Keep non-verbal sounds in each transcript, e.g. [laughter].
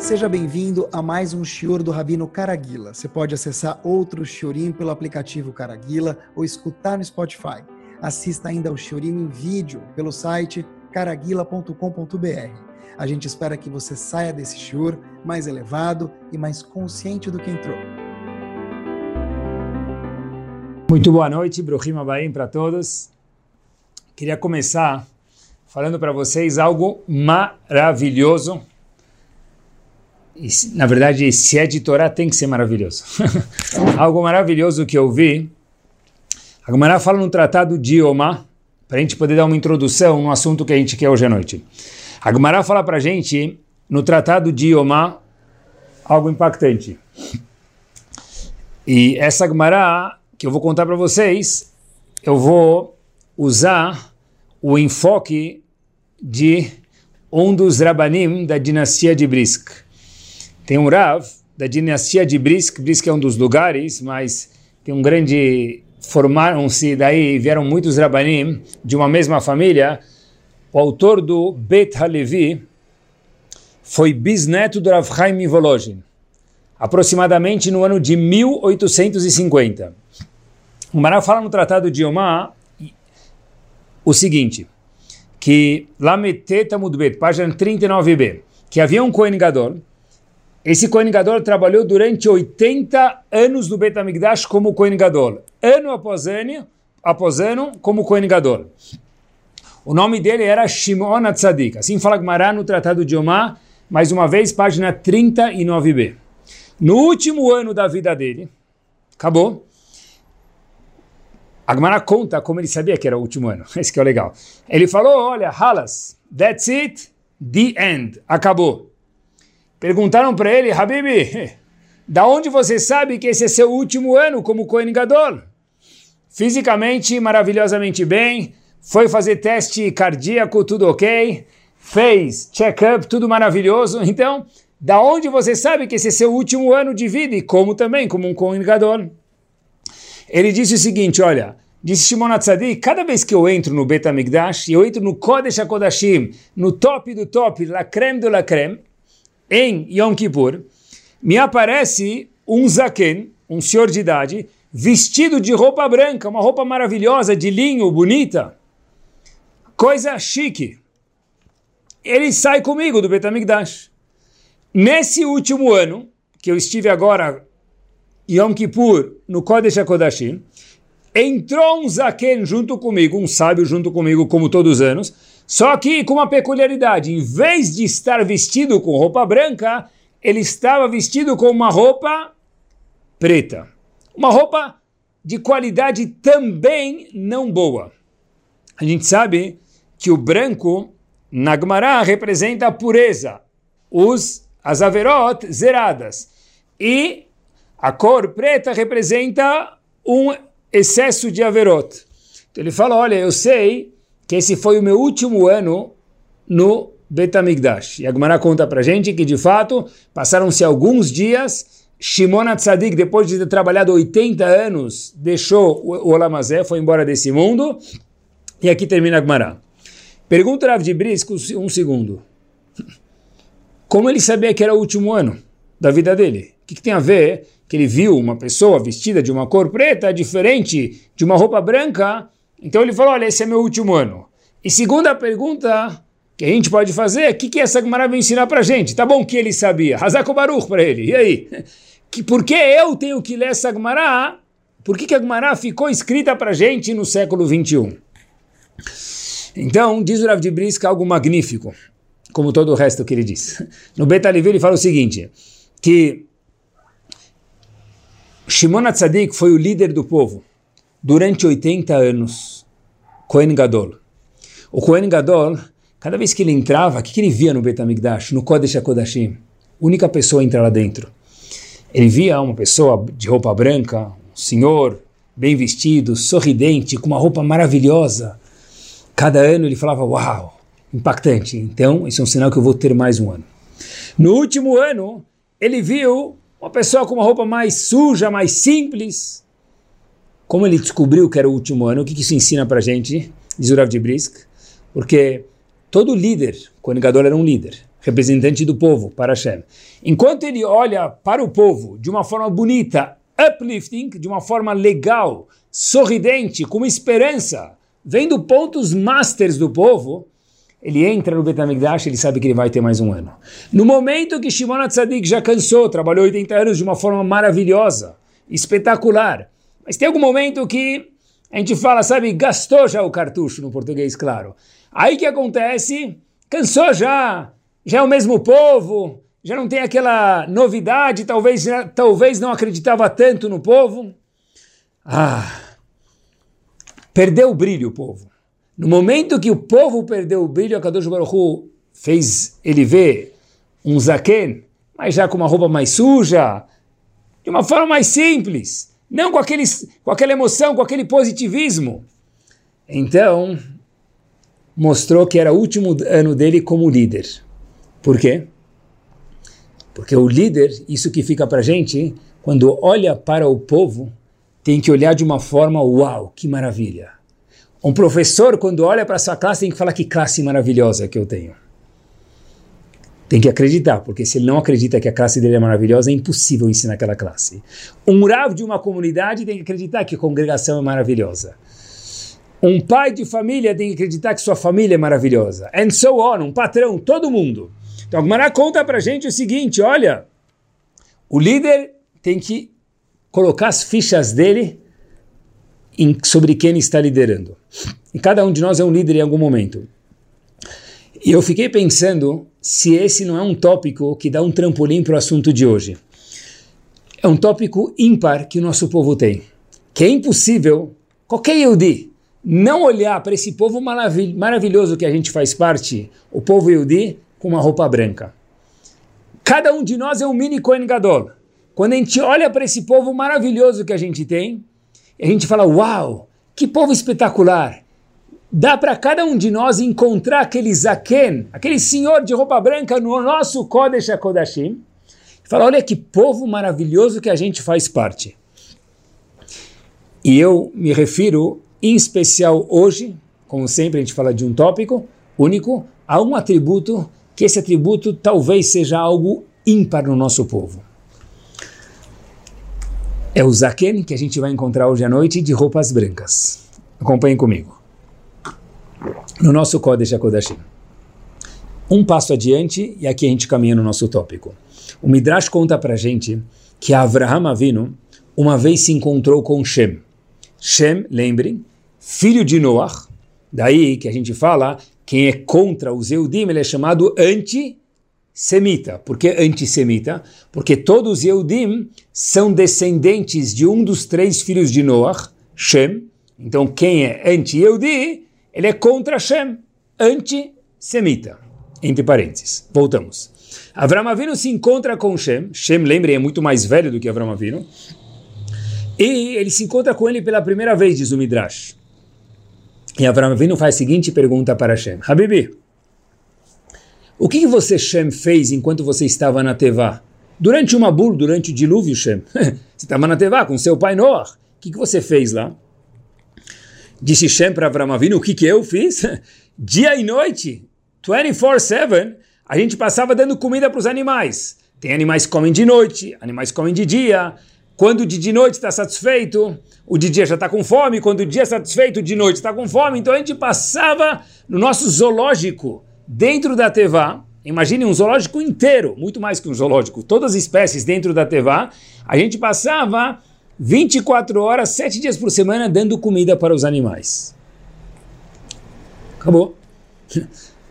Seja bem-vindo a mais um Shior do Rabino Caraguila. Você pode acessar outro Shiorim pelo aplicativo Caraguila ou escutar no Spotify. Assista ainda ao Shiorim em vídeo pelo site caraguila.com.br. A gente espera que você saia desse Shior mais elevado e mais consciente do que entrou. Muito boa noite, Bruhim Abaim para todos. Queria começar falando para vocês algo maravilhoso na verdade, se é de Torá, tem que ser maravilhoso. [laughs] Algo maravilhoso que eu vi. A Gemara fala no tratado de Omar, para a gente poder dar uma introdução no assunto que a gente quer hoje à noite. A Gemara fala para a gente, no tratado de Omar, algo impactante. E essa Gemara, que eu vou contar para vocês, eu vou usar o enfoque de um dos Rabanim da dinastia de Brisk. Tem um Rav da dinastia de Brisk, Brisk é um dos lugares, mas tem um grande formaram-se daí, vieram muitos Rabanim de uma mesma família. O autor do Bet Halevi foi bisneto do Rav Chaim Volozhin, aproximadamente no ano de 1850. O Mará fala no Tratado de Yomá o seguinte, que Lametet Amudbet, página 39b, que havia um Kohen Gadol, esse Kohen Gadol trabalhou durante 80 anos no Bet HaMikdash como Kohen Gadol. Ano após ano, após ano como Kohen Gadol. O nome dele era Shimon Atzadik. Assim fala Gmará no Tratado de Omar, mais uma vez, página 39b. No último ano da vida dele, acabou, Agmará conta como ele sabia que era o último ano. [laughs] Esse que é o legal. Ele falou, olha, Halas, that's it, the end, acabou. Perguntaram para ele, Habibi, [laughs] da onde você sabe que esse é seu último ano como Kohen Gadol? Fisicamente, maravilhosamente bem, foi fazer teste cardíaco, tudo ok, fez check-up, tudo maravilhoso. Então, da onde você sabe que esse é seu último ano de vida e como também, como um Kohen Gadol? Ele disse o seguinte, olha, disse Shimon Atzadik, cada vez que eu entro no Bet HaMikdash, eu entro no Kodesh HaKodashim, no top do top, la creme de la creme, em Yom Kippur, me aparece um zaken, um senhor de idade, vestido de roupa branca, uma roupa maravilhosa, de linho, bonita, coisa chique. Ele sai comigo do Betamigdash. Nesse último ano, que eu estive agora, Yom Kippur, no Kodesh HaKodashim, entrou um zaken junto comigo, um sábio junto comigo, como todos os anos, só que com uma peculiaridade, em vez de estar vestido com roupa branca, ele estava vestido com uma roupa preta. Uma roupa de qualidade também não boa. A gente sabe que o branco, na representa a pureza, os, as averot zeradas. E a cor preta representa um excesso de averot. Então ele fala, olha, eu sei que esse foi o meu último ano no Betamigdash. E a Gemara conta para gente que, de fato, passaram-se alguns dias, Shimon Tzadik, depois de ter trabalhado 80 anos, deixou o Olamazé, foi embora desse mundo, e aqui termina a Gemara. Pergunta Rav de Brisco um segundo. Como ele sabia que era o último ano da vida dele? O que, que tem a ver que ele viu uma pessoa vestida de uma cor preta diferente de uma roupa branca então ele falou, olha, esse é meu último ano. E segunda pergunta que a gente pode fazer é o que, que essa Gemara vai ensinar para gente? Tá bom que ele sabia. Hazako Baruch para ele. E aí? [laughs] Que, por que eu tenho que ler essa Gemara? Por que, que a Gemara ficou escrita para gente no século 21? Então, diz o Rav de Briska algo magnífico, como todo o resto que ele diz. No Betalivi ele fala o seguinte, que Shimon Atzadik foi o líder do povo durante 80 anos, Kohen Gadol. O Kohen Gadol, cada vez que ele entrava, o que, que ele via no Betamigdash, no Kodesh HaKodashim? Única pessoa a entrar lá dentro. Ele via uma pessoa de roupa branca, um senhor bem vestido, sorridente, com uma roupa maravilhosa. Cada ano ele falava, uau, impactante. Então, isso é um sinal que eu vou ter mais um ano. No último ano, ele viu uma pessoa com uma roupa mais suja, mais simples, como ele descobriu que era o último ano? O que isso ensina para a gente? Diz de Brisk. Porque todo líder, Kohen Gadol era um líder. representante do povo, para Hashem. Enquanto ele olha para o povo de uma forma bonita, uplifting, de uma forma legal, sorridente, com esperança, vendo pontos masters do povo, ele entra no Betamigdash, ele sabe que ele vai ter mais um ano. No momento que Shimon Tzadik já cansou, trabalhou 80 anos de uma forma maravilhosa, espetacular, mas tem algum momento que a gente fala, sabe, gastou já o cartucho no português, claro. Aí que acontece? Cansou já, já é o mesmo povo, já não tem aquela novidade, talvez, já, talvez não acreditava tanto no povo. Ah, perdeu o brilho o povo. No momento que o povo perdeu o brilho, a Kadosh Baruch fez ele ver um zaken, mas já com uma roupa mais suja, de uma forma mais simples, não com, aqueles, com aquela emoção, com aquele positivismo. Então, mostrou que era o último ano dele como líder. Por quê? Porque o líder, isso que fica para gente, quando olha para o povo, tem que olhar de uma forma, uau, que maravilha. Um professor, quando olha para sua classe, tem que falar que classe maravilhosa que eu tenho. Tem que acreditar, porque se ele não acredita que a classe dele é maravilhosa, é impossível ensinar aquela classe. Um rav de uma comunidade tem que acreditar que a congregação é maravilhosa. Um pai de família tem que acreditar que sua família é maravilhosa. And so on, um patrão, todo mundo. Então, Gmará conta para gente o seguinte, olha, o líder tem que colocar as fichas dele em, sobre quem está liderando. E cada um de nós é um líder em algum momento. E eu fiquei pensando se esse não é um tópico que dá um trampolim para o assunto de hoje. É um tópico ímpar que o nosso povo tem. Que é impossível qualquer Yehudi não olhar para esse povo maravilhoso que a gente faz parte, o povo Yehudi, com uma roupa branca. Cada um de nós é um mini Kohen Gadol. Quando a gente olha para esse povo maravilhoso que a gente tem, a gente fala, uau, que povo espetacular. Dá para cada um de nós encontrar aquele Zaken, aquele senhor de roupa branca no nosso Kodesh HaKodashim. Fala, olha que povo maravilhoso que a gente faz parte. E eu me refiro, em especial hoje, como sempre a gente fala de um tópico único, a um atributo que esse atributo talvez seja algo ímpar no nosso povo é o zaken que a gente vai encontrar hoje à noite de roupas brancas. Acompanhem comigo. No nosso Kodesh HaKodashim. Um passo adiante e aqui a gente caminha no nosso tópico. O Midrash conta pra gente que Avraham Avinu uma vez se encontrou com Shem. Shem, lembrem, filho de Noah. Daí que a gente fala, quem é contra os Eudim, ele é chamado anti semita. Por que antissemita? Porque todos os Yehudim são descendentes de um dos três filhos de Noah, Shem. Então quem é anti-Yehudi, ele é contra Shem, antissemita. Entre parênteses. Voltamos. Avram Avinu se encontra com Shem. Shem, lembrem, é muito mais velho do que Avram Avinu. E ele se encontra com ele pela primeira vez, diz o Midrash. E Avram Avinu faz a seguinte pergunta para Shem. Habibi, o que, você, Shem, fez enquanto você estava na Tevá? Durante o Mabul, durante o dilúvio, Shem. [laughs] você estava na Tevá com seu pai Noah. O que você fez lá? Disse Shem para Avram Avinu, o que, que eu fiz? [laughs] Dia e noite, 24-7, a gente passava dando comida para os animais. Tem animais que comem de noite, animais que comem de dia. Quando o de noite está satisfeito, o de dia já está com fome. Quando o dia é satisfeito, o de noite está com fome. Então a gente passava no nosso zoológico dentro da Tevá, imagine um zoológico inteiro, muito mais que um zoológico, todas as espécies dentro da Tevá, a gente passava 24 horas, 7 dias por semana dando comida para os animais. Acabou.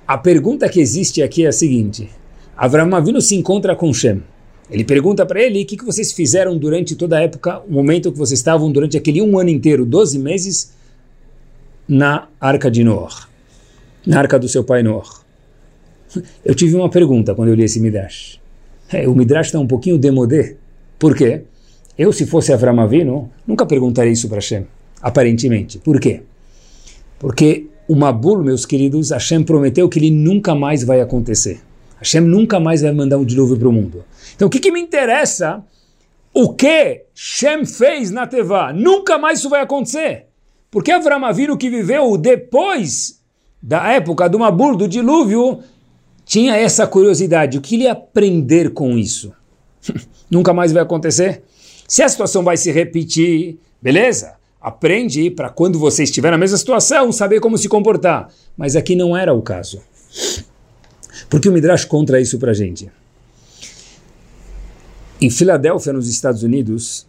A pergunta que existe aqui é a seguinte: Avram Avinu se encontra com Shem. Ele pergunta para ele o que, que vocês fizeram durante toda a época, o momento que vocês estavam durante aquele um ano inteiro, 12 meses, na arca de Noah, na arca do seu pai Noah. Eu tive uma pergunta quando eu li esse Midrash. É, o Midrash está um pouquinho demodé. Por quê? Eu, se fosse Avram Avinu, nunca perguntaria isso para Hashem, aparentemente. Por quê? Porque o Mabul, meus queridos, Hashem prometeu que ele nunca mais vai acontecer. Hashem nunca mais vai mandar um dilúvio para o mundo. Então, o que, que me interessa o que Shem fez na Tevá? Nunca mais isso vai acontecer. Porque Avram Avinu que viveu depois da época do Mabul, do dilúvio, tinha essa curiosidade, o que ele aprender com isso? [laughs] Nunca mais vai acontecer? Se a situação vai se repetir, beleza? Aprende para quando você estiver na mesma situação, saber como se comportar. Mas aqui não era o caso. Porque o Midrash contra isso para gente. Em Filadélfia, nos Estados Unidos,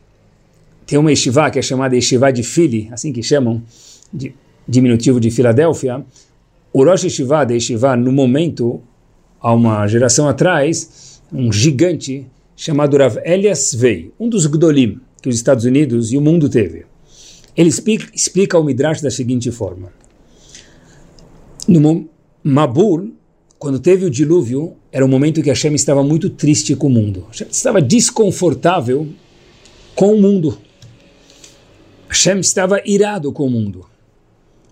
tem uma yeshiva que é chamada Yeshiva de Philly, assim que chamam, de, diminutivo de Filadélfia. O Rosh Yeshiva da Yeshiva, no momento, há uma geração atrás, um gigante chamado Rav Elias Vei, um dos Gdolim que os Estados Unidos e o mundo teve. Ele explica, explica o Midrash da seguinte forma. No Mabul, quando teve o dilúvio, era um momento que Hashem estava muito triste com o mundo. Hashem estava desconfortável com o mundo. Hashem estava irado com o mundo.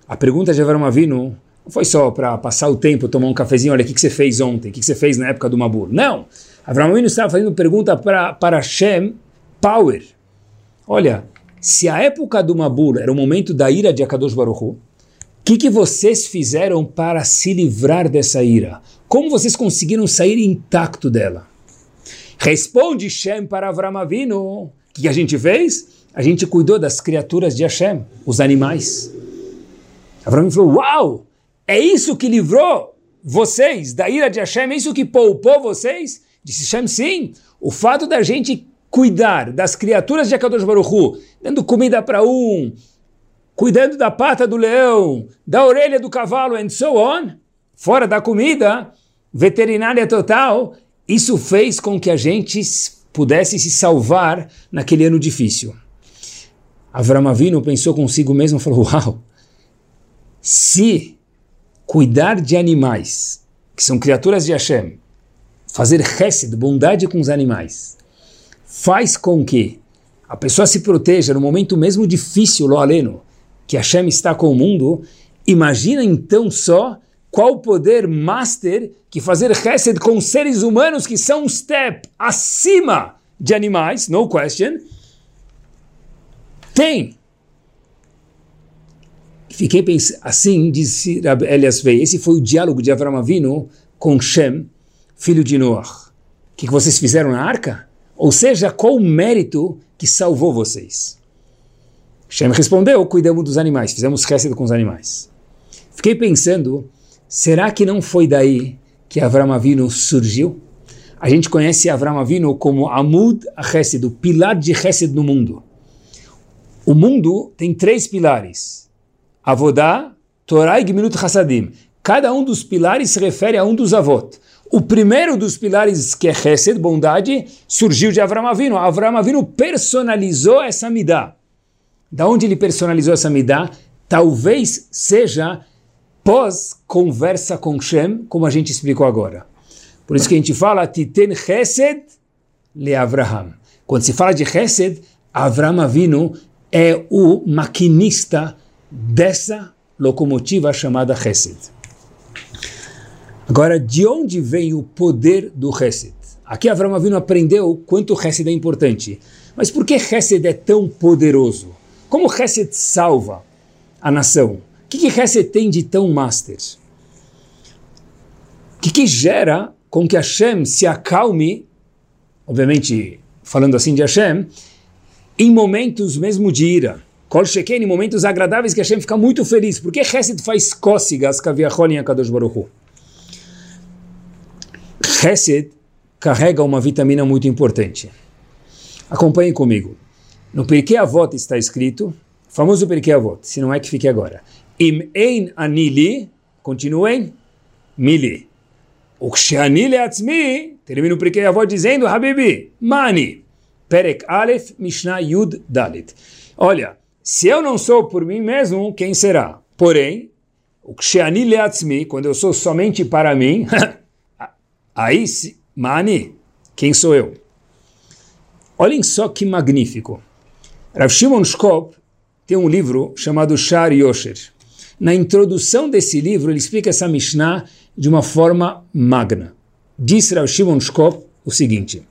A pergunta de Avram Avinu não foi só para passar o tempo, tomar um cafezinho, olha, o que, que você fez ontem, o que, que você fez na época do Mabur. Não! Avram Avinu estava fazendo pergunta para, para Hashem Power. Olha, se a época do Mabur era o momento da ira de Akadosh Baruch o que, que vocês fizeram para se livrar dessa ira? Como vocês conseguiram sair intacto dela? Responde Shem para Avram Avinu. O que, que a gente fez? A gente cuidou das criaturas de Hashem, os animais. Avram falou, uau, é isso que livrou vocês da ira de Hashem? É isso que poupou vocês? Disse sim. O fato da gente cuidar das criaturas de Akadosh Baruch Hu, dando comida para um, cuidando da pata do leão, da orelha do cavalo, and so on, fora da comida, veterinária total, isso fez com que a gente pudesse se salvar naquele ano difícil. Avram Avinu pensou consigo mesmo e falou, uau, se cuidar de animais, que são criaturas de Hashem, fazer chesed, bondade com os animais, faz com que a pessoa se proteja no momento mesmo difícil, lo aleno, que Hashem está com o mundo, imagina então só qual poder master que fazer chesed com seres humanos que são um step acima de animais, no question, tem. Fiquei pensando, assim, disse Elias Vei, esse foi o diálogo de Avram Avinu com Shem, filho de Noah. O que, vocês fizeram na arca? Ou seja, qual o mérito que salvou vocês? Shem respondeu, cuidamos dos animais, fizemos chesed com os animais. Fiquei pensando, será que não foi daí que Avram Avinu surgiu? A gente conhece Avram Avinu como Amud Chesed, o pilar de Chesed no mundo. O mundo tem três pilares. Avodá, Torah e Gminut Hasadim. Cada um dos pilares se refere a um dos avot. O primeiro dos pilares, que é Hesed, bondade, surgiu de Avram Avinu. Avram Avinu personalizou essa midá. Da onde ele personalizou essa midá? Talvez seja pós-conversa com Shem, como a gente explicou agora. Por isso que a gente fala Titen Chesed le Avraham. Quando se fala de Chesed, Avram Avinu é o maquinista dessa locomotiva chamada Chesed. Agora, de onde vem o poder do Hesed? Aqui Avram Avinu aprendeu quanto o Hesed é importante. Mas por que Hesed é tão poderoso? Como Hesed salva a nação? O que, que Hesed tem de tão master? O que, que gera com que Hashem se acalme, obviamente falando assim de Hashem, em momentos mesmo de ira? Kol Sheken, em momentos agradáveis que Hashem fica muito feliz. Por que Hesed faz cócegas, Kaviachol em Akadosh Baruch Hu? Hesed carrega uma vitamina muito importante. Acompanhem comigo. No Pirkei Avot está escrito, famoso Pirkei Avot, se não é que fique agora. Im ein anili, continuem, mili. O ksheani leatzmi, termina o Pirkei Avot dizendo, Habibi, mani, perek alef, mishnah yud dalit. Olha, se eu não sou por mim mesmo, quem será? Porém, o ksheani leatzmi, quando eu sou somente para mim, [laughs] Aí, Mani, quem sou eu? Olhem só que magnífico. Rav Shimon Shkop tem um livro chamado Shar Yosher. Na introdução desse livro, ele explica essa Mishnah de uma forma magna. Diz Rav Shimon Shkop o seguinte: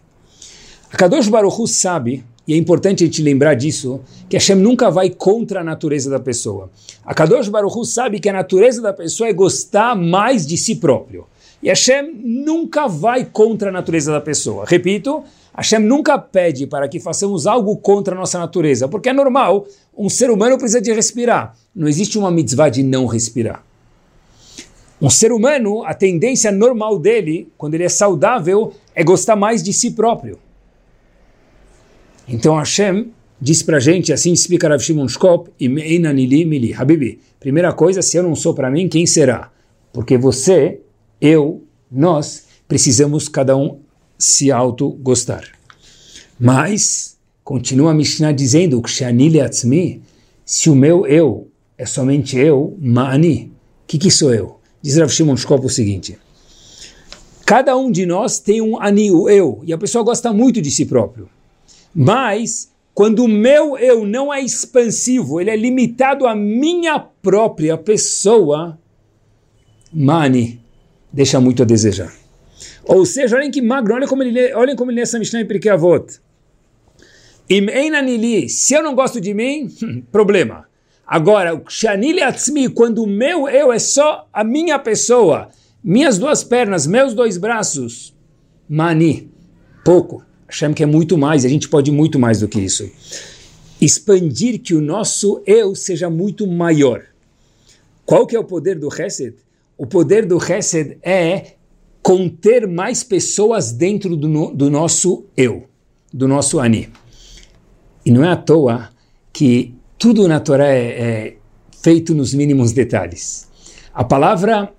A Kadosh Baruch Hu sabe, e é importante a gente lembrar disso, que Hashem nunca vai contra a natureza da pessoa. A Kadosh Baruch Hu sabe que a natureza da pessoa é gostar mais de si próprio. E Hashem nunca vai contra a natureza da pessoa. Repito, Hashem nunca pede para que façamos algo contra a nossa natureza, porque é normal, um ser humano precisa de respirar. Não existe uma mitzvah de não respirar. Um ser humano, a tendência normal dele, quando ele é saudável, é gostar mais de si próprio. Então Hashem diz para a gente, assim explica Rav Shimon Shkop. Habibi, primeira coisa, se eu não sou para mim, quem será? Porque você, eu, nós, precisamos cada um se auto-gostar. Mas, continua a Mishnah dizendo, se o meu eu é somente eu, ma'ani, o que, que sou eu? Diz Rav Shimon Shkop o seguinte, cada um de nós tem um ani, o eu, e a pessoa gosta muito de si próprio. Mas, quando o meu eu não é expansivo, ele é limitado à minha própria pessoa, mani, deixa muito a desejar. Ou seja, olhem que magro, olhem como ele, olhem como ele lê essa Mishnah em Pirkei Avot. Se eu não gosto de mim, [laughs] problema. Agora, o quando o meu eu é só a minha pessoa, minhas duas pernas, meus dois braços, mani, pouco. Hashem quer muito mais, a gente pode muito mais do que isso. Expandir que o nosso eu seja muito maior. Qual que é o poder do Hesed? O poder do Hesed é conter mais pessoas dentro do, do nosso eu, do nosso Ani. E não é à toa que tudo na Torá é, é feito nos mínimos detalhes. A palavra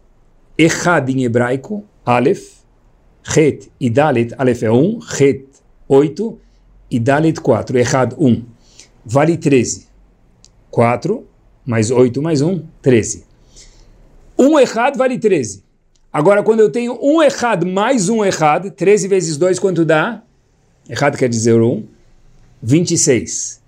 Echad em hebraico, Aleph, Het e Dalet, Aleph é 1, Het 8 e Dalet 4, Echad 1. Vale 13. 4 mais 8 mais 1, 13. Um Echad vale 13. Agora, quando eu tenho um Echad mais um Echad, 13 vezes 2, quanto dá? Echad quer dizer 1, 26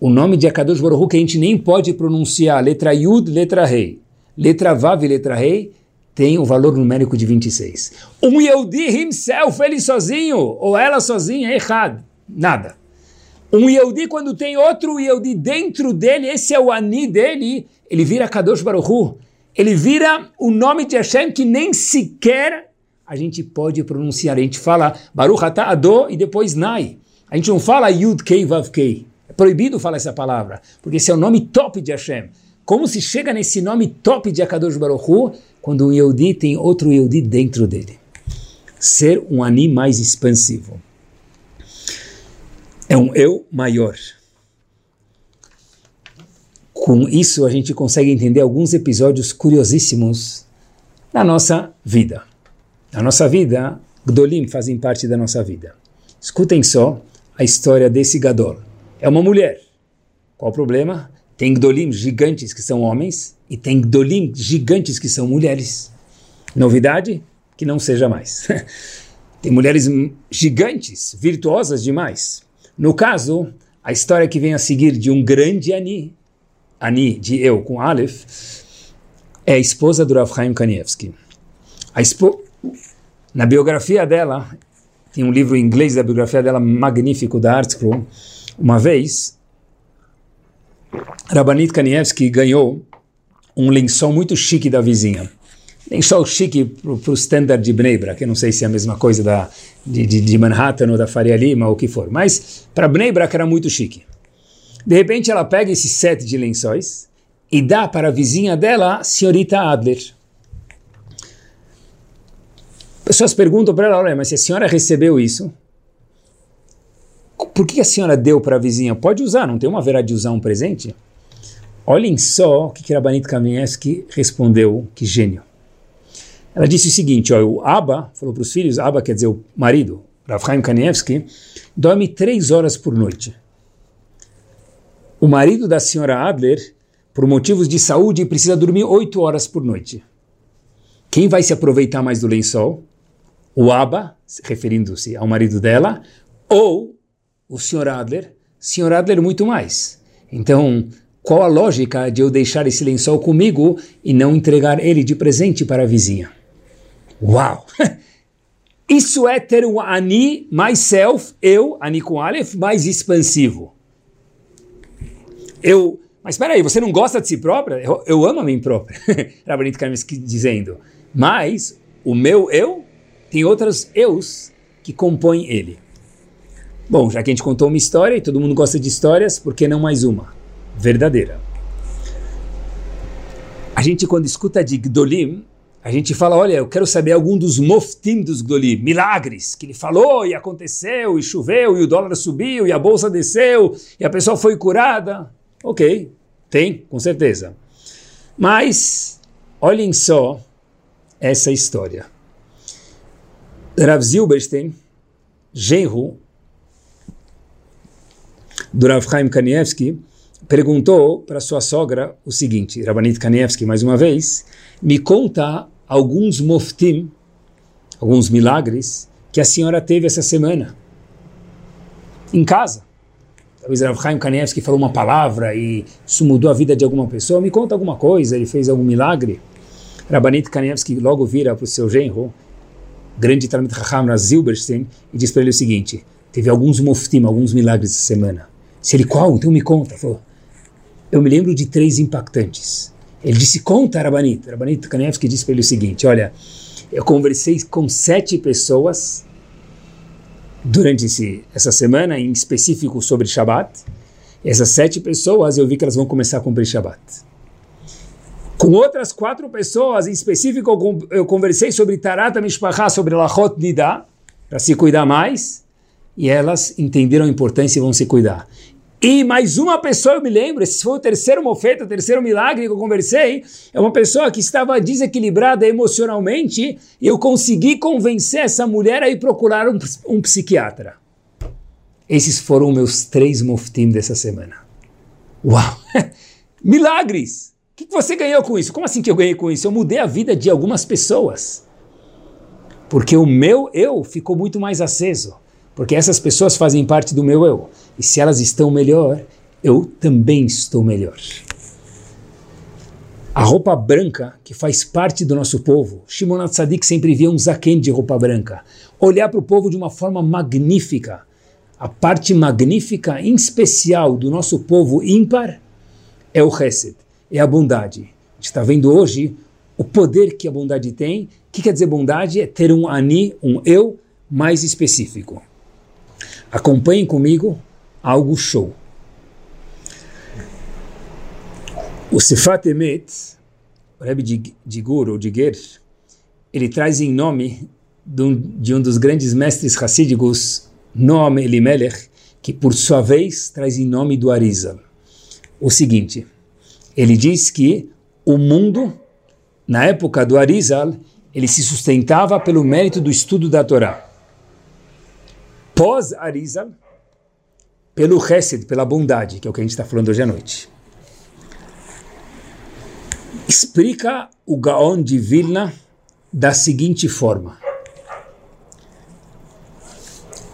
o nome de Akadosh Baruch que a gente nem pode pronunciar, letra Yud, letra Rei, letra Vav e letra Rei, tem o valor numérico de 26. Um Yehudi himself, ele sozinho, ou ela sozinha, é errado. Nada. Um Yehudi, quando tem outro Yehudi dentro dele, esse é o Ani dele, ele vira Kadosh Baruch Ele vira o nome de Hashem que nem sequer a gente pode pronunciar. A gente fala Baruch Atah Ado e depois Nai. A gente não fala Yud Kei Vav Kei proibido falar essa palavra, porque esse é o nome top de Hashem. Como se chega nesse nome top de Akadosh Baruch Hu, quando um Yehudi tem outro Yehudi dentro dele? Ser um Ani mais expansivo. É um eu maior. Com isso a gente consegue entender alguns episódios curiosíssimos na nossa vida. Na nossa vida, Gdolim fazem parte da nossa vida. Escutem só a história desse Gadol é uma mulher. Qual o problema? Tem Gdolim gigantes que são homens e tem Gdolim gigantes que são mulheres. Novidade? Que não seja mais. [laughs] tem mulheres gigantes, virtuosas demais. No caso, a história que vem a seguir de um grande Ani, Ani de eu com Aleph, é a esposa do Rav Chaim Kanievski. Na biografia dela, tem um livro em inglês da biografia dela magnífico da Artscroll, uma vez, Rabanit Kanievski ganhou um lençol muito chique da vizinha. Lençol chique para o standard de Bneibra, que eu não sei se é a mesma coisa da, de, de, de Manhattan ou da Faria Lima ou o que for, mas para Bneibra era muito chique. De repente ela pega esse set de lençóis e dá para a vizinha dela, senhorita Adler. Pessoas perguntam para ela, olha, mas se a senhora recebeu isso, por que a senhora deu para a vizinha? Pode usar, não tem uma vera de usar um presente? Olhem só o que, que Rabanit Kamiensky respondeu, que gênio. Ela disse o seguinte, ó, o Abba, falou para os filhos, Abba quer dizer o marido, Rafaim Kanievski, dorme três horas por noite. O marido da senhora Adler, por motivos de saúde, precisa dormir oito horas por noite. Quem vai se aproveitar mais do lençol? O Abba, referindo-se ao marido dela, ou o Sr. Adler, Sr. Adler muito mais. Então, qual a lógica de eu deixar esse lençol comigo e não entregar ele de presente para a vizinha? Uau! [laughs] Isso é ter um Ani, myself, eu, Ani com Aleph, mais expansivo. Eu, mas espera aí, você não gosta de si própria? Eu, eu amo a mim própria, [laughs] Rabanit Kaminsky dizendo. Mas o meu eu, tem outros eus que compõem ele. Bom, já que a gente contou uma história e todo mundo gosta de histórias, por que não mais uma? Verdadeira. A gente, quando escuta de Gdolim, a gente fala, olha, eu quero saber algum dos moftim dos Gdolim, milagres, que ele falou e aconteceu, e choveu, e o dólar subiu, e a bolsa desceu, e a pessoa foi curada. Ok, tem, com certeza. Mas, olhem só essa história. Rav Zilberstein, genro do Rav Chaim Kanievski, perguntou para sua sogra o seguinte, Rabanit Kanievski, mais uma vez, me conta alguns moftim, alguns milagres que a senhora teve essa semana em casa. Talvez Rav Chaim Kanievski falou uma palavra e isso mudou a vida de alguma pessoa. Me conta alguma coisa, ele fez algum milagre. Rabanit Kanievski logo vira para o seu genro, grande Talmud Chacham Zilberstein, e diz para ele o seguinte, teve alguns moftim, alguns milagres essa semana. Se ele, qual? Então me conta. Falou, eu me lembro de três impactantes. Ele disse, conta, Rabanit. Rabanit Kanevski disse para ele o seguinte, olha, eu conversei com sete pessoas durante esse, essa semana, em específico sobre Shabbat. Essas sete pessoas, eu vi que elas vão começar a cumprir Shabbat. Com outras quatro pessoas, em específico, eu conversei sobre Tarata Mishpachá, sobre Lachot Nida, para se cuidar mais, e elas entenderam a importância e vão se cuidar. E mais uma pessoa, eu me lembro, esse foi o terceiro mofeta, o terceiro milagre que eu conversei, é uma pessoa que estava desequilibrada emocionalmente e eu consegui convencer essa mulher a ir procurar um, um psiquiatra. Esses foram meus três moftim dessa semana. Uau! [laughs] Milagres! O que você ganhou com isso? Como assim que eu ganhei com isso? Eu mudei a vida de algumas pessoas. Porque o meu eu ficou muito mais aceso. Porque essas pessoas fazem parte do meu eu. E se elas estão melhor, eu também estou melhor. A roupa branca, que faz parte do nosso povo, Shimon Tzadik sempre via um zaken de roupa branca. Olhar para o povo de uma forma magnífica. A parte magnífica, em especial, do nosso povo ímpar é o Hesed, é a bondade. A gente está vendo hoje o poder que a bondade tem. O que quer dizer bondade? É ter um ani, um eu mais específico. Acompanhem comigo algo show. O Sifat Emet, o Rebbe de Gur ou de Ger, ele traz em nome de um, de um dos grandes mestres racídicos, Noam Elimelech, que por sua vez traz em nome do Arizal. O seguinte, ele diz que o mundo, na época do Arizal, ele se sustentava pelo mérito do estudo da Torá pós-Arizal, pelo Hesed, pela bondade, que é o que a gente está falando hoje à noite. Explica o Gaon de Vilna da seguinte forma.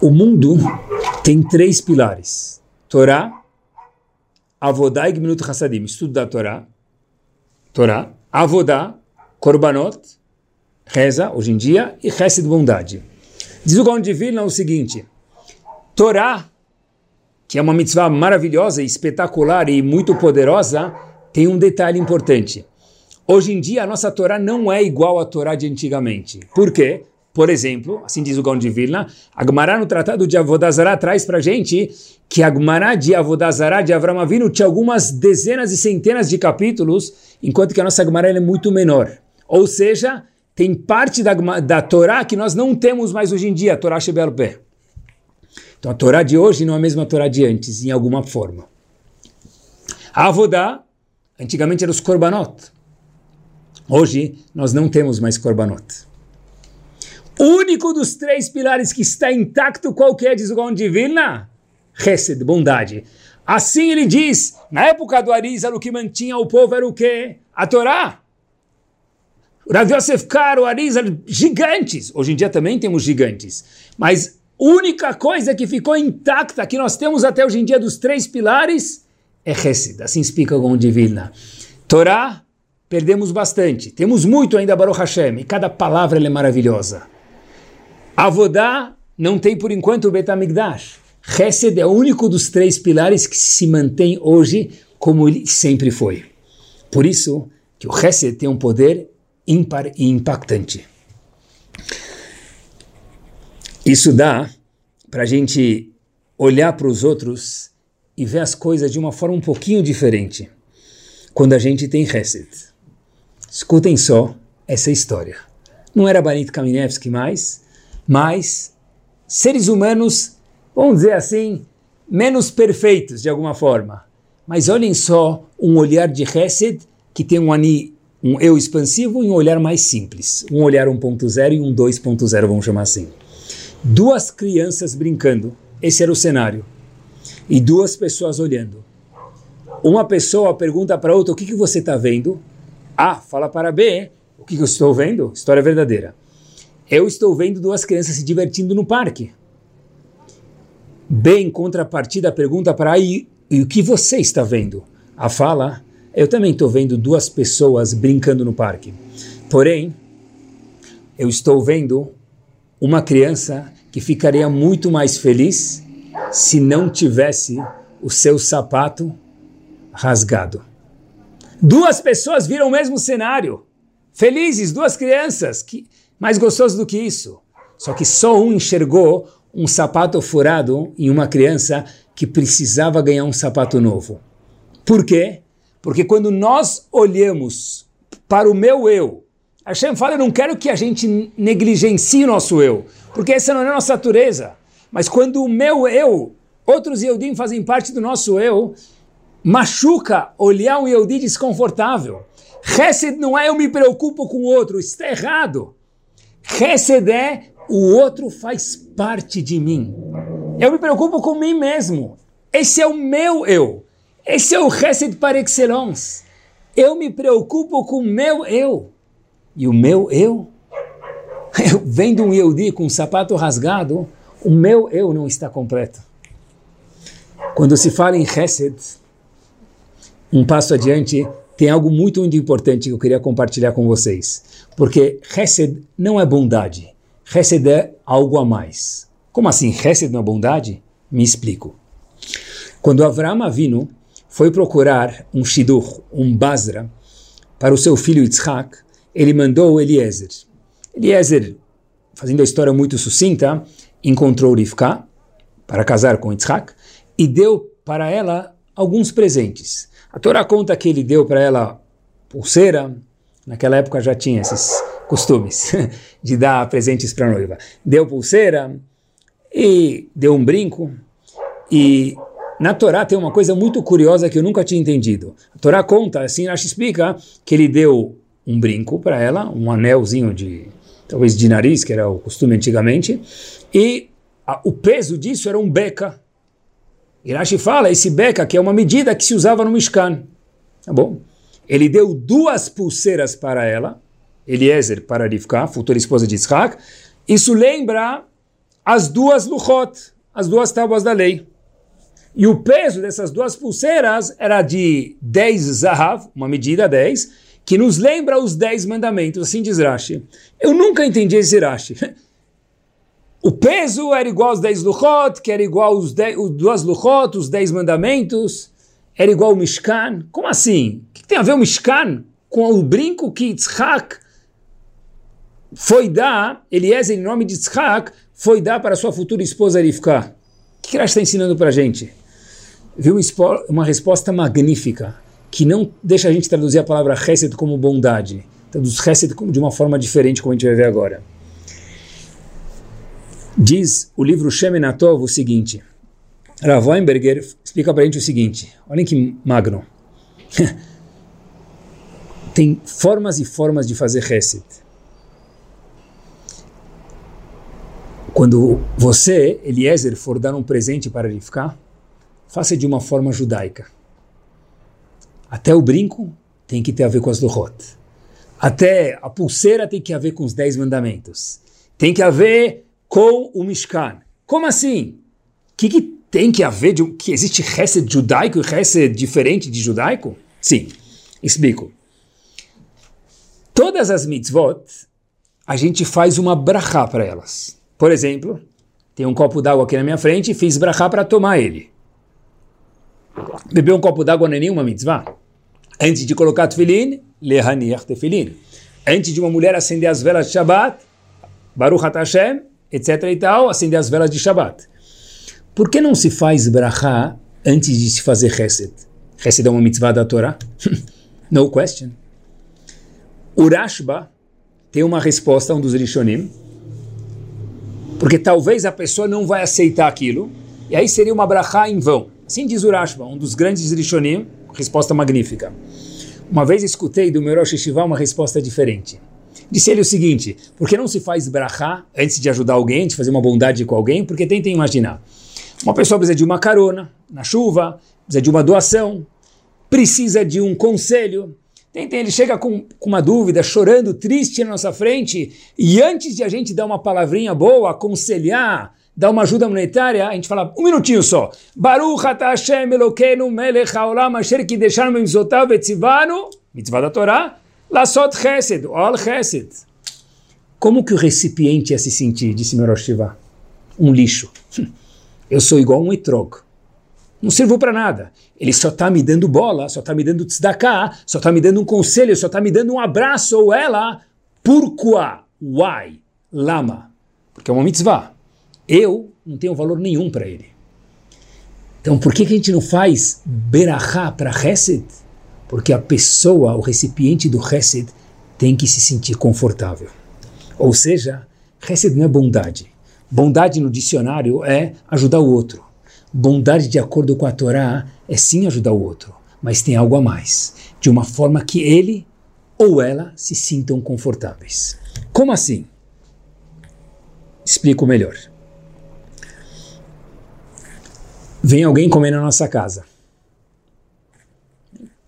O mundo tem três pilares. Torá, Avodá e Gminut Hassadim, estudo da Torá. Torá, Avodá, Korbanot, reza, hoje em dia, e Hesed, bondade. Diz o Gaon de Vilna o seguinte, Torá, que é uma mitzvah maravilhosa, espetacular e muito poderosa, tem um detalhe importante. Hoje em dia, a nossa Torá não é igual à Torá de antigamente. Por quê? Por exemplo, assim diz o Gaon de Vilna, a Gemara no Tratado de Avodazará traz para gente que a Gemara de Avodazará de Avram Avinu tinha algumas dezenas e centenas de capítulos, enquanto que a nossa Gemara é muito menor. Ou seja, tem parte da, da Torá que nós não temos mais hoje em dia, a Torá Shebel Peh. Então a Torá de hoje não é a mesma Torá de antes, em alguma forma. A Avodá, antigamente era os Korbanot. Hoje nós não temos mais Korbanot. O único dos três pilares que está intacto, qual que é, diz o Gaon de Vilna? Hesed, bondade. Assim ele diz, na época do Arizal, o que mantinha o povo era o quê? A Torá. Rav Yosef Kar, o Arizal, gigantes. Hoje em dia também temos gigantes. Mas única coisa que ficou intacta, que nós temos até hoje em dia dos três pilares, é Hesed. Assim explica o de Vilna. Torá, perdemos bastante. Temos muito ainda Baruch Hashem, e cada palavra é maravilhosa. Avodá, não tem por enquanto o Betamigdash. Hesed é o único dos três pilares que se mantém hoje como ele sempre foi. Por isso que o Hesed tem um poder ímpar e impactante. Isso dá para a gente olhar para os outros e ver as coisas de uma forma um pouquinho diferente quando a gente tem Hesed. Escutem só essa história. Não era Banit Kamenevski mais, mas seres humanos, vamos dizer assim, menos perfeitos de alguma forma. Mas olhem só um olhar de Hesed que tem um ani, um eu expansivo e um olhar mais simples. Um olhar 1.0 e um 2.0, vamos chamar assim. Duas crianças brincando, esse era o cenário. E duas pessoas olhando. Uma pessoa pergunta para outra, o que, que você está vendo? A fala para B, o que, que eu estou vendo? História verdadeira. Eu estou vendo duas crianças se divertindo no parque. B, em contrapartida, pergunta para A, e o que você está vendo? A fala, eu também estou vendo duas pessoas brincando no parque. Porém, eu estou vendo uma criança que ficaria muito mais feliz se não tivesse o seu sapato rasgado. Duas pessoas viram o mesmo cenário. Felizes, duas crianças. Que, mais gostoso do que isso. Só que só um enxergou um sapato furado em uma criança que precisava ganhar um sapato novo. Por quê? Porque quando nós olhamos para o meu eu, Hashem fala, eu não quero que a gente negligencie o nosso eu, porque essa não é a nossa natureza. Mas quando o meu eu, outros Yehudim fazem parte do nosso eu, machuca olhar um Yehudi desconfortável. Hesed não é eu me preocupo com o outro, isso está errado. Hesed é o outro faz parte de mim. Eu me preocupo com mim mesmo. Esse é o meu eu. Esse é o Hesed par excellence. Eu me preocupo com o meu eu. E o meu eu, [laughs] eu vendo um Yehudi com um sapato rasgado, o meu eu não está completo. Quando se fala em Hesed, um passo adiante, tem algo muito, muito importante que eu queria compartilhar com vocês. Porque Hesed não é bondade. Hesed é algo a mais. Como assim? Hesed não é bondade? Me explico. Quando Avram Avinu foi procurar um Shidur, um Basra, para o seu filho Yitzhak, ele mandou Eliezer. Eliezer, fazendo a história muito sucinta, encontrou Rivka para casar com Yitzhak e deu para ela alguns presentes. A Torá conta que ele deu para ela pulseira, naquela época já tinha esses costumes [laughs] de dar presentes para a noiva. Deu pulseira e deu um brinco. E na Torá tem uma coisa muito curiosa que eu nunca tinha entendido. A Torá conta, assim, Rashi explica, que ele deu um brinco para ela, um anelzinho de, talvez de nariz, que era o costume antigamente, e a, o peso disso era um beca, Irashi fala, esse beca que é uma medida que se usava no Mishkan. Tá bom? Ele deu duas pulseiras para ela, Eliezer para Rivka, futura esposa de Isaac. Isso lembra as duas luchot, as duas tábuas da lei. E o peso dessas duas pulseiras era de 10 zahav, uma medida 10, que nos lembra os 10 mandamentos, assim diz Rashi. Eu nunca entendi esse Rashi. [laughs] O peso era igual aos 10 luchot, que era igual aos 10, os duas luchot, os 10 mandamentos, era igual ao Mishkan. Como assim? O que tem a ver o Mishkan com o brinco que Yitzhak foi dar, Eliezer, em nome de Yitzhak, foi dar para sua futura esposa Rivka? O que ele está ensinando para a gente? Viu uma resposta magnífica, que não deixa a gente traduzir a palavra Hesed como bondade, traduz Hesed de uma forma diferente, como a gente vai ver agora. Diz o livro Shemenatov o seguinte, Rav Weinberger explica para a gente o seguinte, olhem que magno. [laughs] Tem formas e formas de fazer Hesed. Quando você, Eliezer, for dar um presente para ele ficar, faça de uma forma judaica. Até o brinco tem que ter a ver com as Lohot. Até a pulseira tem que haver com os dez mandamentos. Tem que haver com o Mishkan. Como assim? O que, que, tem que haver? De, que existe Hesed judaico e Hesed diferente de judaico? Sim, explico. Todas as mitzvot, a gente faz uma brachá para elas. Por exemplo, tem um copo d'água aqui na minha frente e fiz brachá para tomar ele. Beber um copo d'água não é nenhuma mitzvah. Antes de colocar tefilin, lehaniach tefilin. Antes de uma mulher acender as velas de Shabbat, Baruch Hashem, etc e tal, acender as velas de Shabbat. Por que não se faz brachá antes de se fazer Chesed? Chesed é uma mitzvah da Torá? [laughs] no question. Urashba tem uma resposta um dos Rishonim, porque talvez a pessoa não vai aceitar aquilo, e aí seria uma brachá em vão. Assim diz Urashba, um dos grandes Rishonim, resposta magnífica. Uma vez escutei do meu Rosh Yeshiva uma resposta diferente. Disse ele o seguinte, por que não se faz brachá antes de ajudar alguém, de fazer uma bondade com alguém? Porque tentem imaginar. Uma pessoa precisa de uma carona na chuva, precisa de uma doação, precisa de um conselho, Tentem, ele chega com, com uma dúvida, chorando, triste na nossa frente, e antes de a gente dar uma palavrinha boa, aconselhar, dar uma ajuda monetária, a gente fala um minutinho só. Baruch ata Hashem Elokeinu melech haolam asher kideshanu mitzvotav etzivanu, mitzvah da Torá, lasot chesed, ol chesed. Como que o recipiente ia se sentir, disse meu Shiva? Um lixo. Eu sou igual um etrog. Não sirvo para nada. Ele só está me dando bola, só está me dando tzedakah, só está me dando um conselho, só está me dando um abraço, ou ela, pourquoi? Why? Lama. Porque é uma mitzvah. Eu não tenho valor nenhum para ele. Então, por que, que a gente não faz berachá para Hesed? Porque a pessoa, o recipiente do Hesed, tem que se sentir confortável. Ou seja, Hesed não é bondade. Bondade no dicionário é ajudar o outro. Bondade, de acordo com a Torá, é sim ajudar o outro, mas tem algo a mais, de uma forma que ele ou ela se sintam confortáveis. Como assim? Explico melhor. Vem alguém comer na nossa casa.